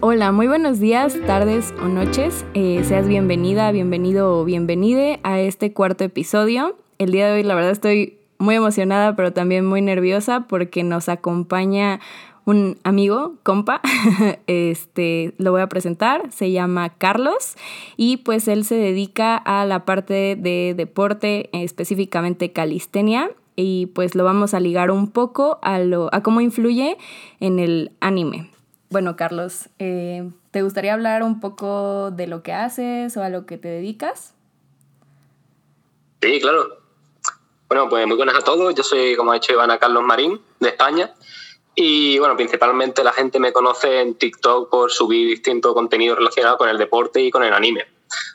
Hola, muy buenos días, tardes o noches. Eh, seas bienvenida, bienvenido o bienvenide a este cuarto episodio. El día de hoy la verdad estoy muy emocionada, pero también muy nerviosa porque nos acompaña un amigo, compa, este, lo voy a presentar, se llama Carlos y pues él se dedica a la parte de deporte, específicamente calistenia y pues lo vamos a ligar un poco a, lo, a cómo influye en el anime. Bueno, Carlos, eh, ¿te gustaría hablar un poco de lo que haces o a lo que te dedicas? Sí, claro. Bueno, pues muy buenas a todos. Yo soy, como ha dicho Ivana Carlos Marín, de España. Y bueno, principalmente la gente me conoce en TikTok por subir distinto contenido relacionado con el deporte y con el anime.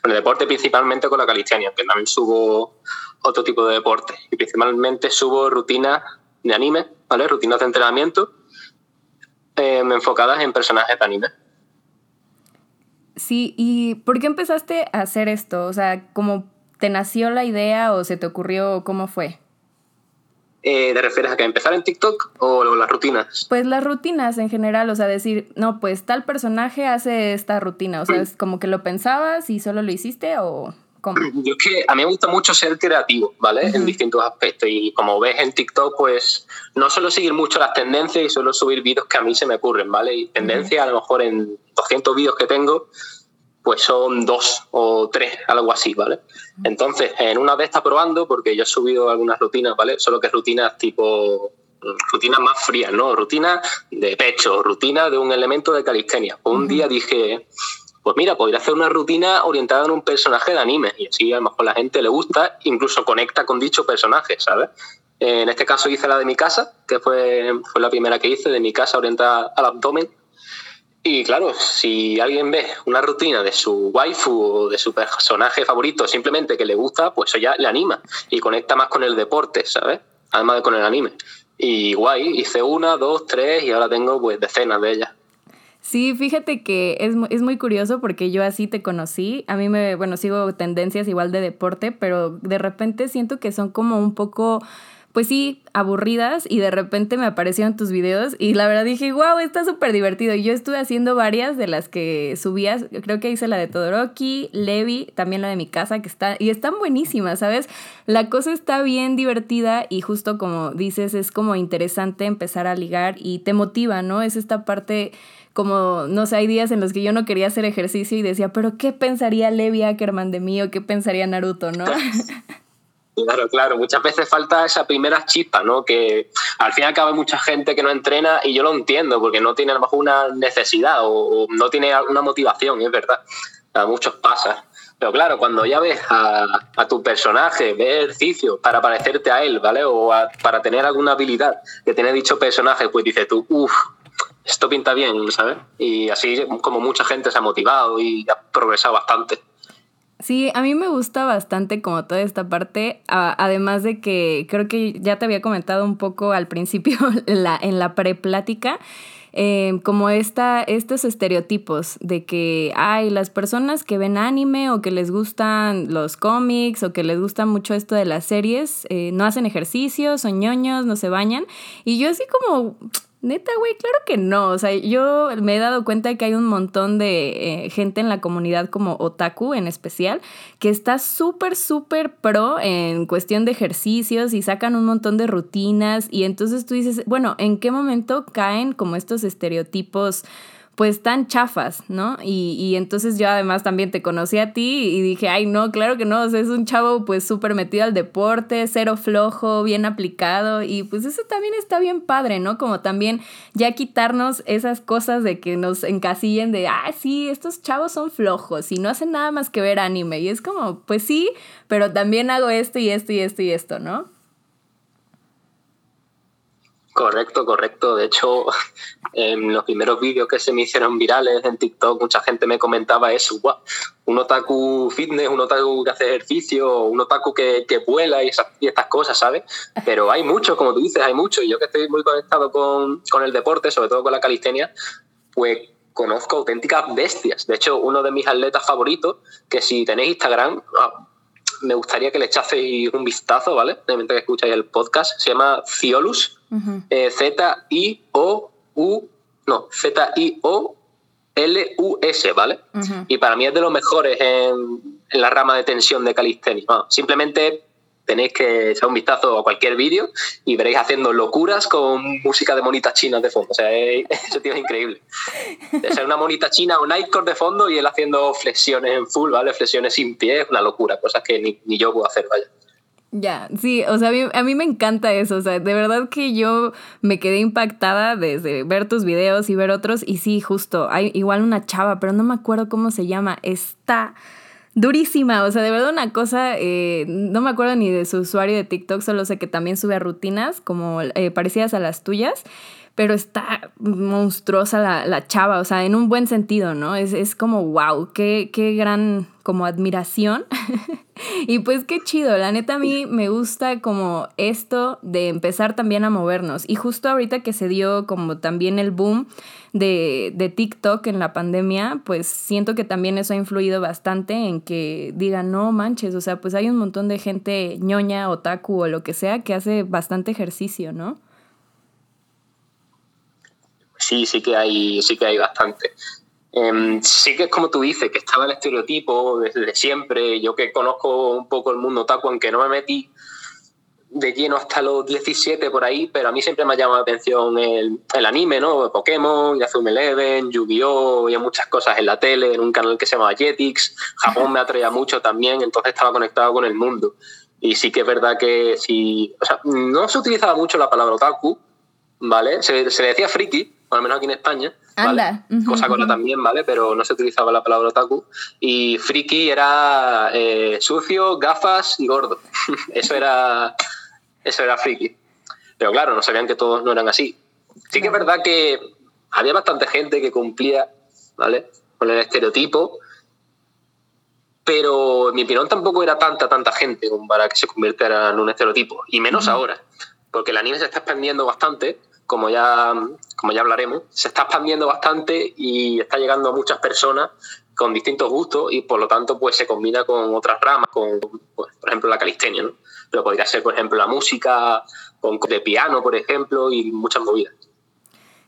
Con el deporte principalmente con la calistenia, que también subo otro tipo de deporte. Y principalmente subo rutinas de anime, ¿vale? Rutinas de entrenamiento eh, enfocadas en personajes de anime. Sí, ¿y por qué empezaste a hacer esto? O sea, ¿cómo te nació la idea o se te ocurrió? ¿Cómo fue? Eh, ¿Te refieres a que empezar en TikTok o las rutinas? Pues las rutinas en general, o sea, decir, no, pues tal personaje hace esta rutina, o sea, es como que lo pensabas y solo lo hiciste o... Yo es que a mí me gusta mucho ser creativo, ¿vale? En distintos aspectos. Y como ves en TikTok, pues no suelo seguir mucho las tendencias y suelo subir vídeos que a mí se me ocurren, ¿vale? Y tendencias, a lo mejor en 200 vídeos que tengo, pues son dos o tres, algo así, ¿vale? Entonces, en una vez está probando, porque yo he subido algunas rutinas, ¿vale? Solo que rutinas tipo rutinas más frías, ¿no? Rutinas de pecho, rutina de un elemento de calistenia. Un día dije, pues mira, podría hacer una rutina orientada en un personaje de anime y así a lo mejor la gente le gusta, incluso conecta con dicho personaje, ¿sabes? En este caso hice la de mi casa, que fue, fue la primera que hice, de mi casa orientada al abdomen. Y claro, si alguien ve una rutina de su waifu o de su personaje favorito simplemente que le gusta, pues eso ya le anima y conecta más con el deporte, ¿sabes? Además de con el anime. Y guay, hice una, dos, tres y ahora tengo pues decenas de ellas. Sí, fíjate que es, es muy curioso porque yo así te conocí. A mí me, bueno, sigo tendencias igual de deporte, pero de repente siento que son como un poco pues sí, aburridas y de repente me aparecieron tus videos y la verdad dije, wow, está súper divertido. Y yo estuve haciendo varias de las que subías, creo que hice la de Todoroki, Levi, también la de mi casa, que está, y están buenísimas, ¿sabes? La cosa está bien divertida y justo como dices, es como interesante empezar a ligar y te motiva, ¿no? Es esta parte como, no sé, hay días en los que yo no quería hacer ejercicio y decía, pero ¿qué pensaría Levi Ackerman de mí o qué pensaría Naruto, no? Claro, claro. Muchas veces falta esa primera chispa, ¿no? Que al fin y al cabo hay mucha gente que no entrena y yo lo entiendo porque no tiene a lo mejor una necesidad o, no tiene alguna motivación, es verdad. A muchos pasa. Pero claro, cuando ya ves a, tu personaje, ves ejercicio para parecerte a él, ¿vale? O para tener alguna habilidad que tiene dicho personaje, pues dices tú, uff, esto pinta bien, ¿sabes? Y así como mucha gente se ha motivado y ha progresado bastante. Sí, a mí me gusta bastante como toda esta parte, además de que creo que ya te había comentado un poco al principio la, en la preplática, eh, como esta, estos estereotipos de que hay las personas que ven anime o que les gustan los cómics o que les gusta mucho esto de las series, eh, no hacen ejercicio, son ñoños, no se bañan. Y yo así como, Neta, güey, claro que no. O sea, yo me he dado cuenta de que hay un montón de eh, gente en la comunidad como otaku en especial que está súper, súper pro en cuestión de ejercicios y sacan un montón de rutinas y entonces tú dices, bueno, ¿en qué momento caen como estos estereotipos? Pues tan chafas, ¿no? Y, y, entonces yo además también te conocí a ti y dije, ay, no, claro que no, o sea, es un chavo pues súper metido al deporte, cero flojo, bien aplicado y pues eso también está bien padre, ¿no? Como también ya quitarnos esas cosas de que nos encasillen de, ah, sí, estos chavos son flojos y no hacen nada más que ver anime y es como, pues sí, pero también hago esto y esto y esto y esto, ¿no? Correcto, correcto. De hecho, en los primeros vídeos que se me hicieron virales en TikTok, mucha gente me comentaba eso, un otaku fitness, un otaku que hace ejercicio, un otaku que, que vuela y, esas, y, estas cosas, ¿sabes? Pero hay muchos, como tú dices, hay muchos. Yo que estoy muy conectado con, con el deporte, sobre todo con la calistenia, pues conozco auténticas bestias. De hecho, uno de mis atletas favoritos, que si tenéis Instagram, ah, me gustaría que le echaseis un vistazo, ¿vale? De que escucháis el podcast, se llama Ciolus, eh, Z-I-O-U, no, Z-I-O L-U-S, ¿vale? Y para mí es de los mejores en, la rama de tensión de calistenia. simplemente tenéis que echar un vistazo a cualquier vídeo y veréis haciendo locuras con música de monitas chinas de fondo. O sea, ese tío es increíble. O sea, una monita china o nightcore de fondo y él haciendo flexiones en full, ¿vale? Flexiones sin pies, una locura, cosas que ni, ni yo puedo hacer, vaya. Ya, sí, o sea, a mí, me encanta eso, o sea, de verdad que yo me quedé impactada desde ver tus videos y ver otros, y sí, justo, hay igual una chava, pero no me acuerdo cómo se llama, está durísima, o sea, de verdad una cosa, eh, no me acuerdo ni de su usuario de TikTok, solo sé que también sube rutinas como eh, parecidas a las tuyas, pero está monstruosa la, la, chava, o sea, en un buen sentido, ¿no? Es, es como, wow, qué, qué gran como admiración. y pues qué chido, la neta a mí me gusta como esto de empezar también a movernos. Y justo ahorita que se dio como también el boom de, de TikTok en la pandemia, pues siento que también eso ha influido bastante en que digan, no manches, o sea, pues hay un montón de gente ñoña, otaku o lo que sea que hace bastante ejercicio, ¿no? Sí, sí que hay, sí que hay bastante. Em, sí que es como tú dices, que estaba el estereotipo desde siempre. Yo que conozco un poco el mundo otaku, aunque no me metí de lleno hasta los 17 por ahí, pero a mí siempre me ha llamado la atención el, el anime, ¿no? Pokémon, Yazumi Eleven, Yu-Gi-Oh! y muchas cosas en la tele, en un canal que se llama Jetix. Japón me atraía mucho también, entonces estaba conectado con el mundo. Y sí que es verdad que si. O sea, no se utilizaba mucho la palabra otaku, ¿vale? Se, se decía friki, al menos aquí en España. ¿vale? Cosa con también, ¿vale? Pero no se utilizaba la palabra otaku. Y friki era eh, sucio, gafas y gordo. eso era eso era friki. Pero claro, no sabían que todos no eran así. Sí que es verdad que había bastante gente que cumplía, ¿vale? Con el estereotipo, pero en mi opinión tampoco era tanta, tanta gente como para que se convirtiera en un estereotipo, y menos ahora, porque el anime se está expandiendo bastante como ya, como ya hablaremos, se está expandiendo bastante y está llegando a muchas personas con distintos gustos y por lo tanto pues se combina con otras ramas, con pues, por ejemplo la calistenia, ¿no? pero podría ser por ejemplo la música, con de piano por ejemplo y muchas movidas.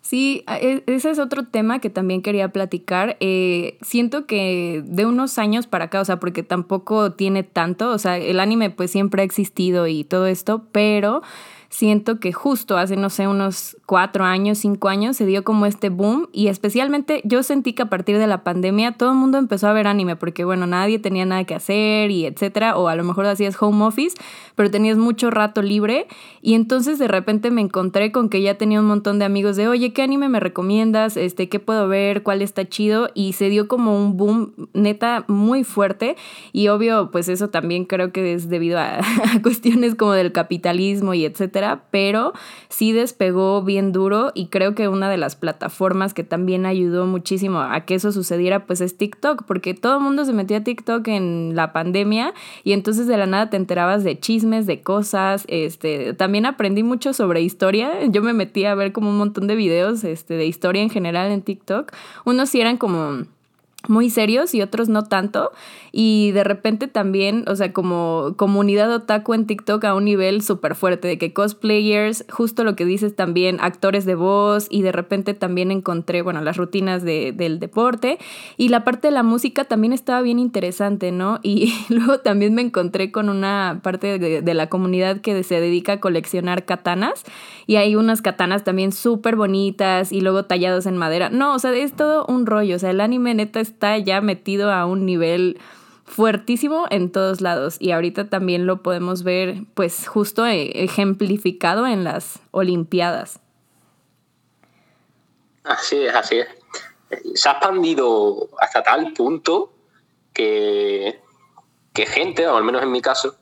Sí, e, ese es otro tema que también quería platicar. Eh, siento que de unos años para acá, o sea, porque tampoco tiene tanto, o sea, el anime pues siempre ha existido y todo esto, pero siento que justo hace, no sé, unos cuatro años, cinco años, se dio como este boom y especialmente yo sentí que a partir de la pandemia todo el mundo empezó a ver anime porque, bueno, nadie tenía nada que hacer y etcétera, o a lo mejor hacías home office, pero tenías mucho rato libre y entonces de repente me encontré con que ya tenía un montón de amigos de, oye, ¿qué anime me recomiendas? Este, ¿qué puedo ver? ¿Cuál está chido? Y se dio como un boom neta muy fuerte y obvio, pues eso también creo que es debido a, a cuestiones como del capitalismo y etcétera pero sí despegó bien duro y creo que una de las plataformas que también ayudó muchísimo a que eso sucediera pues es TikTok, porque todo el mundo se metió a TikTok en la pandemia y entonces de la nada te enterabas de chismes, de cosas, este, también aprendí mucho sobre historia, yo me metí a ver como un montón de videos este, de historia en general en TikTok, unos sí eran como muy serios y otros no tanto. Y de repente también, o sea, como comunidad otaku en TikTok a un nivel súper fuerte, de que cosplayers, justo lo que dices también, actores de voz, y de repente también encontré, bueno, las rutinas de, del deporte. Y la parte de la música también estaba bien interesante, ¿no? Y luego también me encontré con una parte de, de la comunidad que se dedica a coleccionar katanas. Y hay unas katanas también súper bonitas y luego tallados en madera. No, o sea, es todo un rollo. O sea, el anime neta es está ya metido a un nivel fuertísimo en todos lados y ahorita también lo podemos ver pues justo e, ejemplificado en las Olimpiadas. Así es, así es. Se ha expandido hasta tal punto que, que gente, o al menos en mi caso,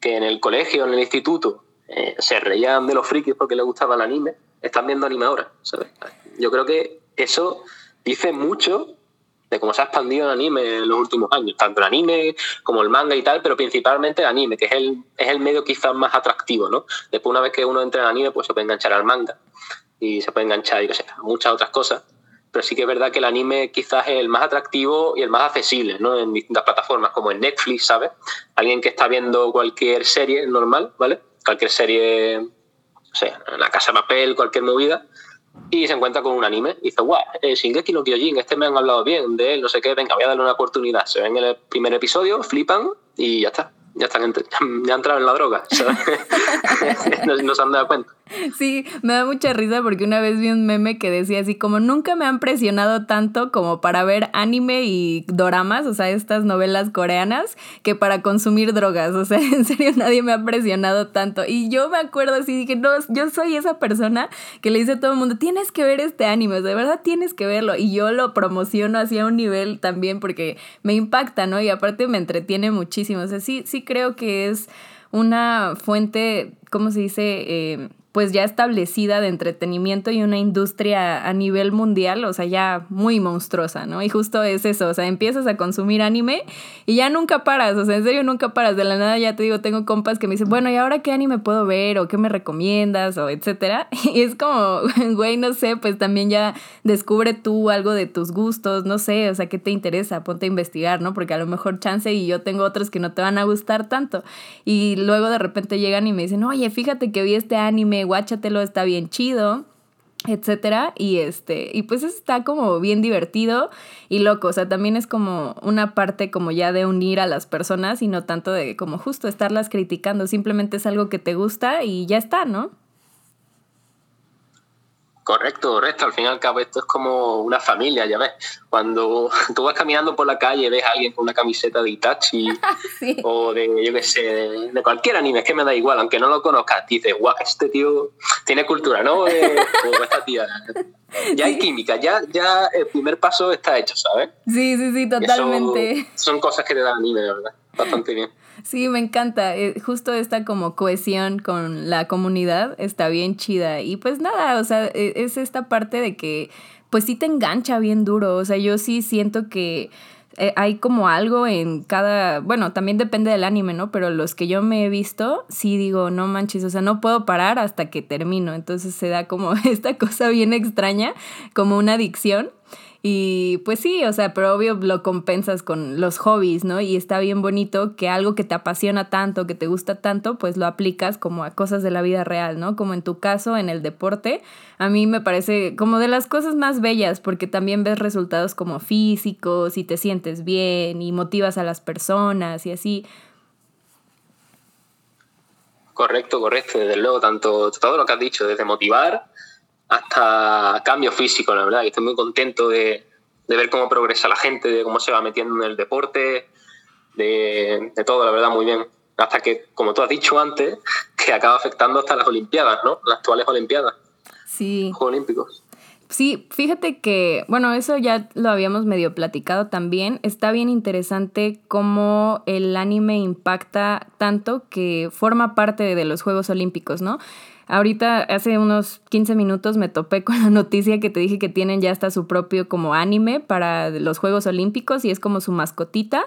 que en el colegio, en el instituto, eh, se reían de los frikis porque les gustaba el anime, están viendo anime ahora. Yo creo que eso dice mucho de cómo se ha expandido el anime en los últimos años, tanto el anime como el manga y tal, pero principalmente el anime, que es el, es el medio quizás más atractivo, ¿no? Después una vez que uno entra en anime, pues se puede enganchar al manga y se puede enganchar, yo sé, a muchas otras cosas, pero sí que es verdad que el anime quizás es el más atractivo y el más accesible, ¿no? En distintas plataformas, como en Netflix, ¿sabes? Alguien que está viendo cualquier serie normal, ¿vale? Cualquier serie, o sea, La Casa de Papel, cualquier movida, y se encuentra con un anime y dice, guau, eh, Shingeki no Kyojin, este me han hablado bien de él, no sé qué, venga, voy a darle una oportunidad. Se ven en el primer episodio, flipan y ya está ya están ya entrado en la droga, no, no, se han dado cuenta. Sí, me da mucha risa porque una vez vi un meme que decía así como nunca me han presionado tanto como para ver anime y doramas, o sea, estas novelas coreanas, que para consumir drogas, o sea, en serio nadie me ha presionado tanto. Y yo me acuerdo así, dije, no, yo soy esa persona que le dice a todo el mundo, tienes que ver este anime, de verdad tienes que verlo. Y yo lo promociono hacia un nivel también porque me impacta, ¿no? Y aparte me entretiene muchísimo, o sea, sí, sí creo que es una fuente, ¿cómo se dice? Eh, pues ya establecida de entretenimiento y una industria a nivel mundial, o sea, ya muy monstruosa, ¿no? Y justo es eso, o sea, empiezas a consumir anime y ya nunca paras, o sea, en serio nunca paras, de la nada ya te digo, tengo compas que me dicen, bueno, ¿y ahora qué anime puedo ver o qué me recomiendas o etcétera? Y es como, güey, no sé, pues también ya descubre tú algo de tus gustos, no sé, o sea, ¿qué te interesa? Ponte a investigar, ¿no? Porque a lo mejor chance y yo tengo otros que no te van a gustar tanto. Y luego de repente llegan y me dicen, oye, fíjate que vi este anime guáchatelo, está bien chido etcétera. Y este y pues está como bien divertido y loco. O sea también es como una parte como ya de unir a las personas y no tanto de como justo estarlas criticando. Simplemente es algo que te gusta y ya está no Correcto, correcto. Al fin y al cabo esto es como una familia, ya ves. Cuando tú vas caminando por la calle ves a alguien con una camiseta de Itachi o de, yo qué sé, de, cualquier anime, es que me da igual, aunque no lo conozcas, dices, guau, este tío tiene cultura, ¿no? Eh, o esta tía. Ya hay química, ya, ya el primer paso está hecho, ¿sabes? Sí, sí, sí, totalmente. son cosas que te dan anime, de verdad. Bastante bien. Sí, me encanta. Eh, justo esta como cohesión con la comunidad está bien chida. Y pues nada, o sea, e, es esta parte de que pues sí te engancha bien duro. O sea, yo sí siento que eh, hay como algo en cada, bueno, también depende del anime, ¿no? Pero los que yo me he visto, sí digo, no manches, o sea, no puedo parar hasta que termino. Entonces se da como esta cosa bien extraña, como una adicción. Y pues sí, o sea, pero obvio lo compensas con los hobbies, ¿no? Y está bien bonito que algo que te apasiona tanto, que te gusta tanto, pues lo aplicas como a cosas de la vida real, ¿no? Como en tu caso, en el deporte, a mí me parece como de las cosas más bellas, porque también ves resultados como físicos y te sientes bien y motivas a las personas y así. Correcto, correcto, desde luego, tanto todo lo que has dicho, desde motivar hasta cambio físico, la verdad, y estoy muy contento de, ver cómo progresa la gente, de cómo se va metiendo en el deporte, de, todo, la verdad, muy bien. Hasta que, como tú has dicho antes, que acaba afectando hasta las Olimpiadas, ¿no? Las actuales Olimpiadas. Sí. Juegos Olímpicos. Sí, fíjate que, bueno, eso ya lo habíamos medio platicado también. Está bien interesante cómo el anime impacta tanto que forma parte de los Juegos Olímpicos, ¿no? Ahorita, hace unos 15 minutos me topé con la noticia que te dije que tienen ya hasta su propio como anime para los Juegos Olímpicos y es como su mascotita.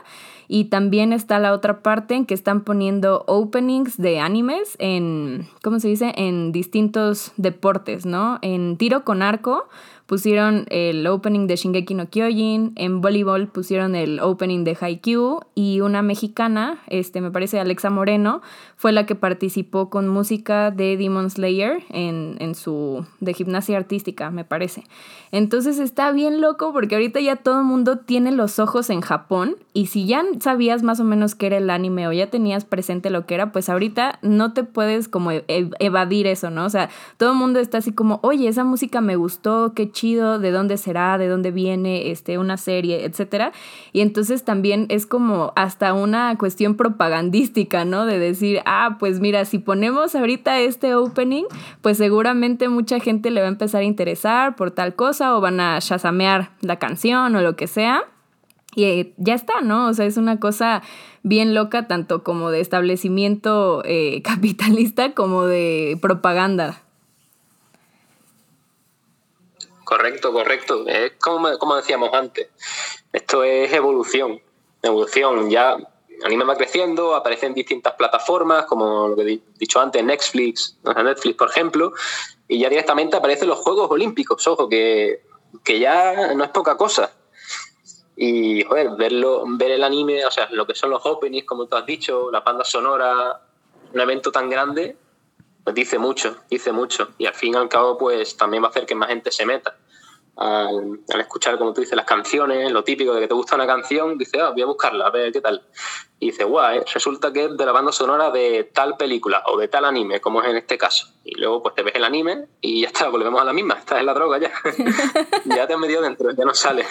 Y también está la otra parte en que están poniendo openings de animes en, ¿cómo se dice? En distintos deportes, ¿no? En tiro con arco pusieron el opening de Shingeki no Kyojin, en voleibol pusieron el opening de Haikyuu y una mexicana, este me parece Alexa Moreno, fue la que participó con música de Demon Slayer en, en su de gimnasia artística, me parece. Entonces está bien loco porque ahorita ya todo el mundo tiene los ojos en Japón y si ya sabías más o menos qué era el anime o ya tenías presente lo que era, pues ahorita no te puedes como e-, evadir eso, ¿no? O sea, todo el mundo está así como, oye, esa música me gustó, qué chido, de dónde será, de dónde viene, este, una serie, etcétera. Y entonces también es como hasta una cuestión propagandística, ¿no? De decir, ah, pues mira, si ponemos ahorita este opening, pues seguramente mucha gente le va a empezar a interesar por tal cosa o van a chasamear la canción o lo que sea. Y eh, ya está, ¿no? O sea, es una cosa bien loca, tanto como de establecimiento eh, capitalista como de propaganda. Correcto, correcto. Es como, como decíamos antes. Esto es evolución. Evolución. Ya anime va creciendo, aparecen distintas plataformas, como lo que he dicho antes, Netflix, Netflix, por ejemplo, y ya directamente aparecen los Juegos Olímpicos, ojo, que, ya no es poca cosa. Y, joder, verlo, ver el anime, o sea, lo que son los openings, como tú has dicho, la banda sonora, un evento tan grande, pues dice mucho, dice mucho. Y al fin y al cabo, pues también va a hacer que más gente se meta. Al, escuchar, como tú dices, las canciones, lo típico de que te gusta una canción, dice, ah, voy a buscarla, a ver qué tal. Y dice, guau, resulta que es de la banda sonora de tal película o de tal anime, como es en este caso. Y luego pues te ves el anime y ya está, volvemos a la misma, estás en la droga ya. ya te has metido dentro, ya no sales.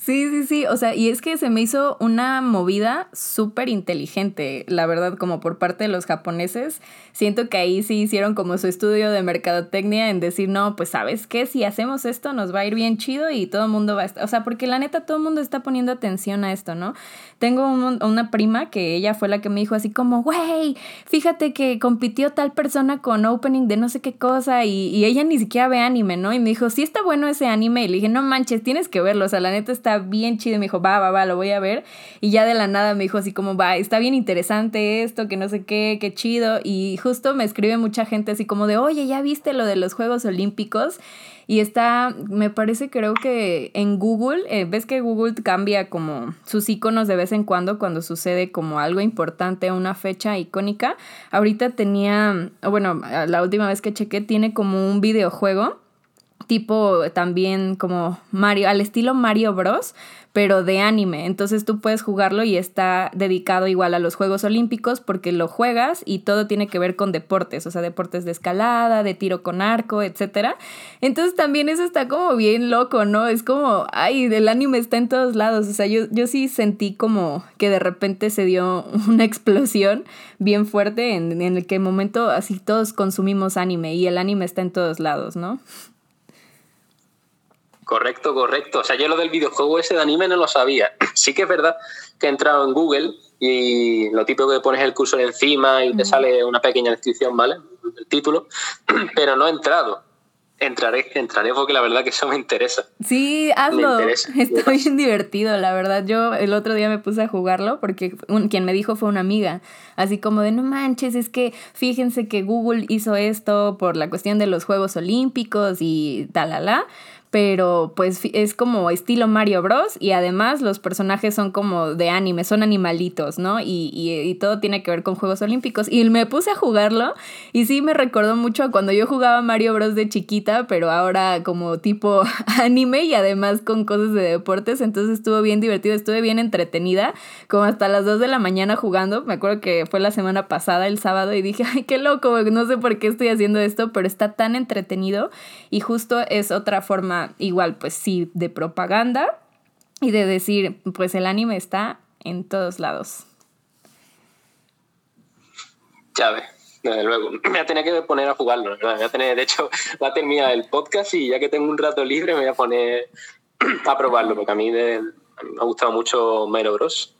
sí, sí, sí, o sea, y es que se me hizo una movida súper inteligente, la verdad, como por parte de los japoneses. Siento que ahí sí hicieron como su estudio de mercadotecnia en decir, no, pues sabes qué, si hacemos esto nos va a ir bien chido y todo el mundo va a estar, o sea, porque la neta todo el mundo está poniendo atención a esto, ¿no? Tengo una prima que ella fue la que me dijo así como, güey, fíjate que compitió tal persona con opening de no sé qué cosa y, ella ni siquiera ve anime, ¿no? Y me dijo, sí está bueno ese anime. Y le dije, no manches, tienes que verlo. O sea, la neta está bien chido. Y me dijo, va, va, va, lo voy a ver. Y ya de la nada me dijo así como, va, está bien interesante esto, que no sé qué, qué chido. Y justo me escribe mucha gente así como de, oye, ¿ya viste lo de los Juegos Olímpicos? Y está, me parece, creo que en Google, eh, ves que Google cambia como sus iconos de vez en cuando cuando sucede como algo importante, una fecha icónica. Ahorita tenía, bueno, la última vez que chequé, tiene como un videojuego tipo también como Mario, al estilo Mario Bros, pero de anime. Entonces tú puedes jugarlo y está dedicado igual a los Juegos Olímpicos porque lo juegas y todo tiene que ver con deportes, o sea, deportes de escalada, de tiro con arco, etc. Entonces también eso está como bien loco, ¿no? Es como, ay, el anime está en todos lados. O sea, yo, yo sí sentí como que de repente se dio una explosión bien fuerte en, en el que momento así todos consumimos anime y el anime está en todos lados, ¿no? Correcto, correcto. O sea, yo lo del videojuego ese de anime no lo sabía. Sí que es verdad que he entrado en Google y lo típico que pones el cursor encima y te sale una pequeña descripción, ¿vale? El título, pero no he entrado. Entraré, entraré porque la verdad que eso me interesa. Sí, hazlo. Está bien divertido, la verdad. Yo el otro día me puse a jugarlo porque quien me dijo fue una amiga. Así como de no manches, es que fíjense que Google hizo esto por la cuestión de los Juegos Olímpicos y talala pero pues es como estilo Mario Bros. y además los personajes son como de anime, son animalitos, ¿no? Y, y, todo tiene que ver con Juegos Olímpicos. Y me puse a jugarlo y sí me recordó mucho a cuando yo jugaba Mario Bros. de chiquita, pero ahora como tipo anime y además con cosas de deportes, entonces estuvo bien divertido, estuve bien entretenida, como hasta las 2 de la mañana jugando, me acuerdo que fue la semana pasada, el sábado, y dije, ay, qué loco, no sé por qué estoy haciendo esto, pero está tan entretenido y justo es otra forma igual, pues sí, de propaganda y de decir, pues el anime está en todos lados. Ya ve, desde luego. Me voy a tener que poner a jugarlo. voy a tener, de hecho, va a terminar el podcast y ya que tengo un rato libre me voy a poner a probarlo, porque a mí, me ha gustado mucho Mario Bros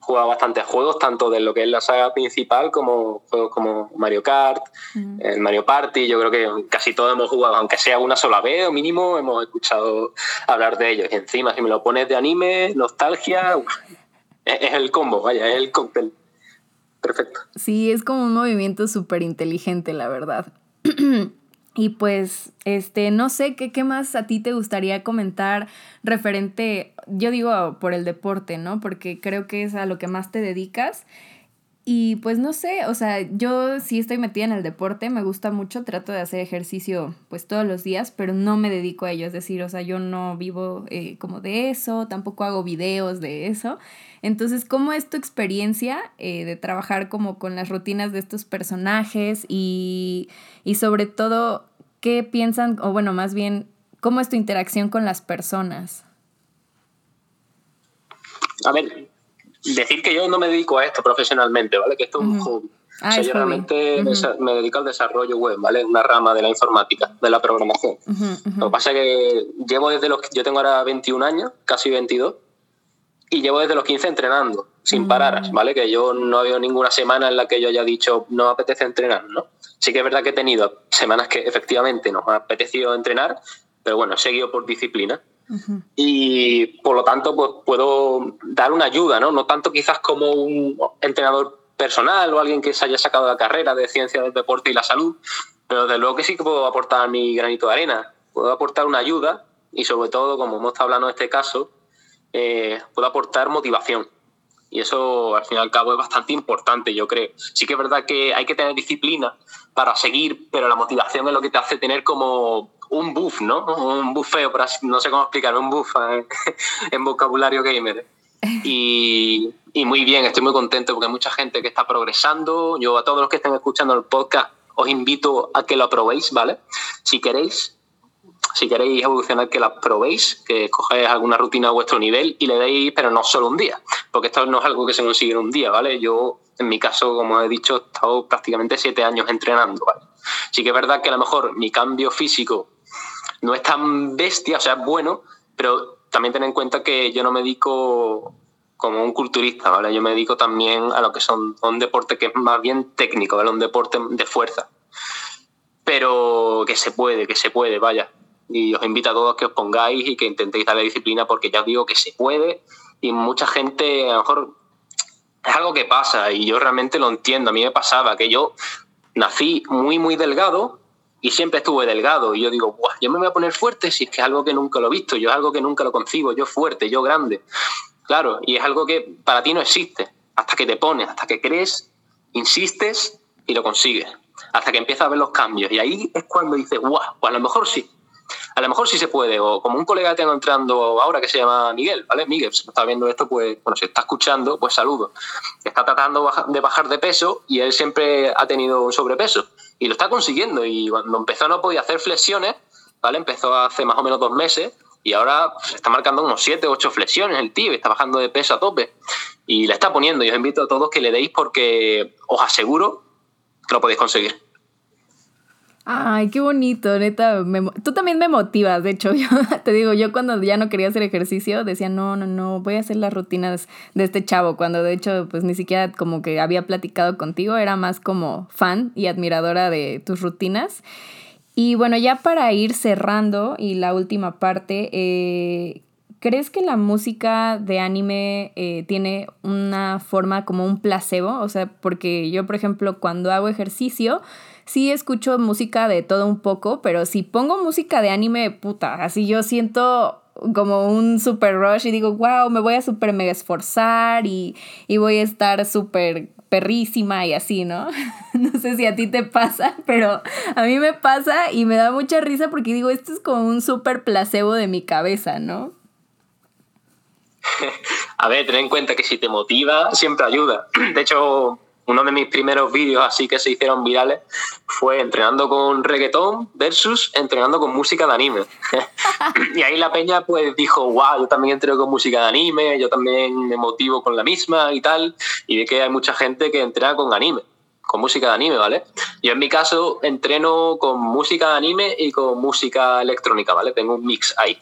jugado bastantes juegos, tanto de lo que es la saga principal como juegos como Mario Kart, el Mario Party. Yo creo que casi todos hemos jugado, aunque sea una sola vez o mínimo, hemos escuchado hablar de ellos. Y encima, si me lo pones de anime, nostalgia, es, el combo, vaya, es el cóctel. Perfecto. Sí, es como un movimiento súper inteligente, la verdad. Y pues, este, no sé ¿qué, qué más a ti te gustaría comentar referente, yo digo por el deporte, ¿no? Porque creo que es a lo que más te dedicas. Y pues no sé, o sea, yo sí estoy metida en el deporte, me gusta mucho, trato de hacer ejercicio pues todos los días, pero no me dedico a ello, es decir, o sea, yo no vivo eh, como de eso, tampoco hago videos de eso. Entonces, ¿cómo es tu experiencia eh, de trabajar como con las rutinas de estos personajes y, y sobre todo, qué piensan, o bueno, más bien, cómo es tu interacción con las personas? A ver, decir que yo no me dedico a esto profesionalmente, ¿vale? Que esto es un hobby. Ah, yo realmente me dedico al desarrollo web, ¿vale? Una rama de la informática, de la programación. Lo que pasa es que llevo desde los... Yo tengo ahora 21 años, casi 22, y llevo desde los 15 entrenando, sin mm. parar, ¿vale? Que yo no ha habido ninguna semana en la que yo haya dicho, no me apetece entrenar, ¿no? Sí que es verdad que he tenido semanas que efectivamente no me ha apetecido entrenar, pero bueno, he seguido por disciplina. Y por lo tanto, pues puedo dar una ayuda, ¿no? No tanto quizás como un entrenador personal o alguien que se haya sacado la carrera de ciencia del deporte y la salud, pero de luego que sí que puedo aportar mi granito de arena. Puedo aportar una ayuda y sobre todo, como hemos estado hablando en este caso, eh, puedo aportar motivación. Y eso, al fin y al cabo, es bastante importante, yo creo. Sí que es verdad que hay que tener disciplina para seguir, pero la motivación es lo que te hace tener como un buff, ¿no? Un buff feo, no sé cómo explicar, un buff en, vocabulario gamer. Y, y, muy bien, estoy muy contento porque hay mucha gente que está progresando. Yo a todos los que estén escuchando el podcast os invito a que lo probéis, ¿vale? Si queréis, si queréis evolucionar, que la probéis, que cogéis alguna rutina a vuestro nivel y le deis, pero no solo un día, porque esto no es algo que se consigue en un día, ¿vale? Yo, en mi caso, como he dicho, he estado prácticamente siete años entrenando, ¿vale? Sí que es verdad que a lo mejor mi cambio físico no es tan bestia, o sea, es bueno, pero también ten en cuenta que yo no me dedico como un culturista, ¿vale? Yo me dedico también a lo que son un deporte que es más bien técnico, ¿vale? Un deporte de fuerza. Pero que se puede, que se puede, vaya. Y os invito a todos que os pongáis y que intentéis darle disciplina porque ya os digo que se puede y mucha gente a lo mejor es algo que pasa y yo realmente lo entiendo. A mí me pasaba que yo nací muy, muy delgado y siempre estuve delgado. Y yo digo, Buah, yo me voy a poner fuerte si es que es algo que nunca lo he visto, yo es algo que nunca lo concibo, yo fuerte, yo grande. Claro, y es algo que para ti no existe. Hasta que te pones, hasta que crees, insistes y lo consigues. Hasta que empiezas a ver los cambios. Y ahí es cuando dices, guau, pues a lo mejor sí. A lo mejor sí se puede. O como un colega tengo entrando ahora que se llama Miguel, ¿vale? Miguel, si está viendo esto, pues, bueno, si está escuchando, pues saludo. Está tratando de bajar de peso y él siempre ha tenido un sobrepeso y lo está consiguiendo. Y cuando empezó no podía hacer flexiones, ¿vale? Empezó hace más o menos dos meses y ahora se está marcando unos 7 o 8 flexiones el tío, está bajando de peso a tope y la está poniendo. Y os invito a todos que le deis porque os aseguro que lo podéis conseguir. Ay, qué bonito, neta. tú también me motivas, de hecho, yo te digo, yo cuando ya no quería hacer ejercicio decía, no, no, no, voy a hacer las rutinas de este chavo, cuando de hecho, pues ni siquiera como que había platicado contigo, era más como fan y admiradora de tus rutinas. Y bueno, ya para ir cerrando y la última parte, eh, ¿crees que la música de anime eh, tiene una forma como un placebo? O sea, porque yo, por ejemplo, cuando hago ejercicio, sí escucho música de todo un poco, pero si pongo música de anime, puta, así yo siento como un super rush y digo, wow, me voy a super mega esforzar y, y voy a estar súper perrísima y así, ¿no? no sé si a ti te pasa, pero a mí me pasa y me da mucha risa porque digo, esto es como un súper placebo de mi cabeza, ¿no? A ver, ten en cuenta que si te motiva, siempre ayuda. De hecho, uno de mis primeros vídeos así que se hicieron virales fue entrenando con reggaetón versus entrenando con música de anime. y ahí la peña pues dijo, wow, yo también entreno con música de anime, yo también me motivo con la misma y tal. Y de que hay mucha gente que entrena con anime, con música de anime, ¿vale? Yo en mi caso entreno con música de anime y con música electrónica, ¿vale? Tengo un mix ahí.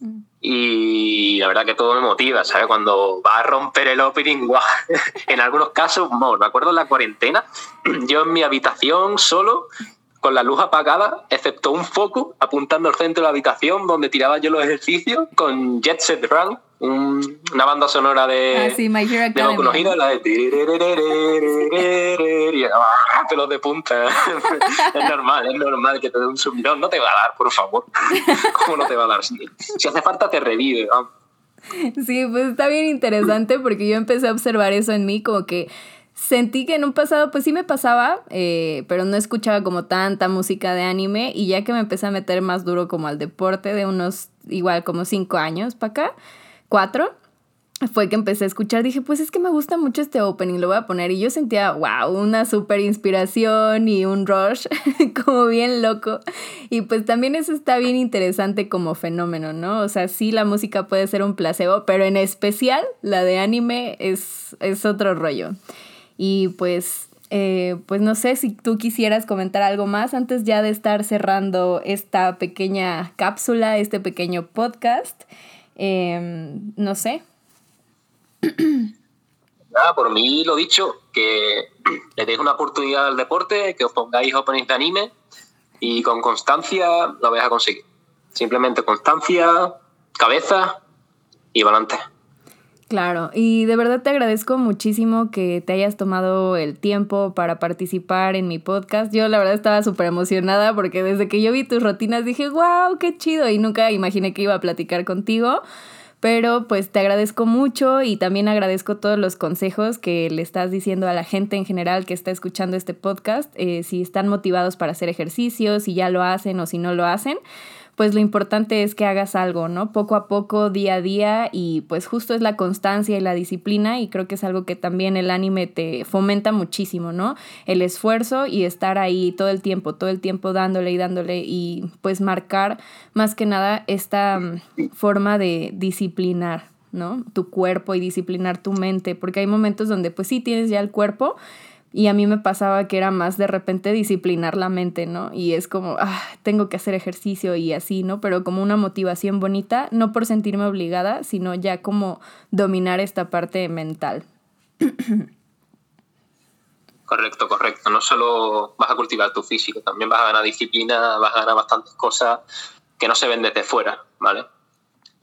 Mm y la verdad que todo me motiva, ¿sabes? Cuando va a romper el opening, en algunos casos, me acuerdo en la cuarentena, yo en mi habitación solo, con la luz apagada, excepto un foco apuntando al centro de la habitación donde tiraba yo los ejercicios con Jet Set Run, una banda sonora de, ah, sí, My Hero de la de pelos de punta. es normal, es normal que te dé un subidón. No te va a dar, por favor. ¿Cómo no te va a dar? Si, hace falta, te revive. Sí, pues está bien interesante porque yo empecé a observar eso en mí, como que sentí que en un pasado, pues sí me pasaba, eh, pero no escuchaba como tanta música de anime y ya que me empecé a meter más duro como al deporte de unos, igual como cinco años para acá, cuatro, fue que empecé a escuchar, dije, pues es que me gusta mucho este opening, lo voy a poner. Y yo sentía, wow, una súper inspiración y un rush, como bien loco. Y pues también eso está bien interesante como fenómeno, ¿no? O sea, sí, la música puede ser un placebo, pero en especial la de anime es, es otro rollo. Y pues, eh, pues no sé si tú quisieras comentar algo más antes ya de estar cerrando esta pequeña cápsula, este pequeño podcast. Em, no sé. Nada, por mí lo dicho, que le deis una oportunidad al deporte, que os pongáis openings de anime y con constancia lo vais a conseguir. Simplemente constancia, cabeza y volante. Claro, y de verdad te agradezco muchísimo que te hayas tomado el tiempo para participar en mi podcast. Yo la verdad estaba súper emocionada porque desde que yo vi tus rutinas dije, wow, qué chido y nunca imaginé que iba a platicar contigo. Pero pues te agradezco mucho y también agradezco todos los consejos que le estás diciendo a la gente en general que está escuchando este podcast, eh, si están motivados para hacer ejercicio, si ya lo hacen o si no lo hacen pues lo importante es que hagas algo, ¿no? Poco a poco, día a día y pues justo es la constancia y la disciplina y creo que es algo que también el anime te fomenta muchísimo, ¿no? El esfuerzo y estar ahí todo el tiempo, todo el tiempo dándole y dándole y pues marcar más que nada esta mm, forma de disciplinar, ¿no? Tu cuerpo y disciplinar tu mente, porque hay momentos donde pues sí tienes ya el cuerpo, y a mí me pasaba que era más de repente disciplinar la mente, ¿no? Y es como, ah, tengo que hacer ejercicio y así, ¿no? Pero como una motivación bonita, no por sentirme obligada, sino ya como dominar esta parte mental. Correcto, correcto. No solo vas a cultivar tu físico, también vas a ganar disciplina, vas a ganar bastantes cosas que no se ven desde fuera, ¿vale?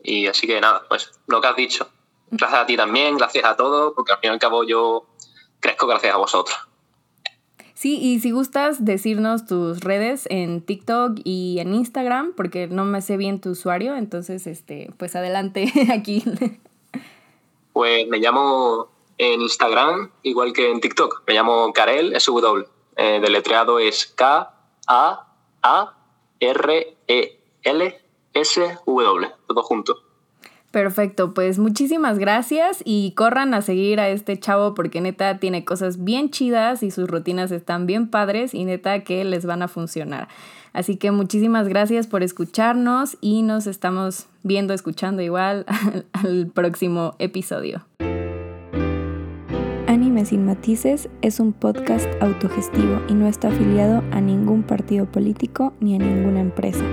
Y así que nada, pues lo que has dicho. Gracias a ti también, gracias a todos, porque al fin y al cabo yo crezco gracias a vosotros. Sí, y si gustas decirnos tus redes en TikTok y en Instagram, porque no me sé bien tu usuario, entonces, este, pues adelante aquí. Pues me llamo en Instagram, igual que en TikTok, me llamo Karel SW. Eh, deletreado es K-A-A-R-E-L-S-W, todo junto. Perfecto, pues muchísimas gracias y corran a seguir a este chavo porque neta tiene cosas bien chidas y sus rutinas están bien padres y neta que les van a funcionar. Así que muchísimas gracias por escucharnos y nos estamos viendo, escuchando igual al próximo episodio. Anime sin matices es un podcast autogestivo y no está afiliado a ningún partido político ni a ninguna empresa.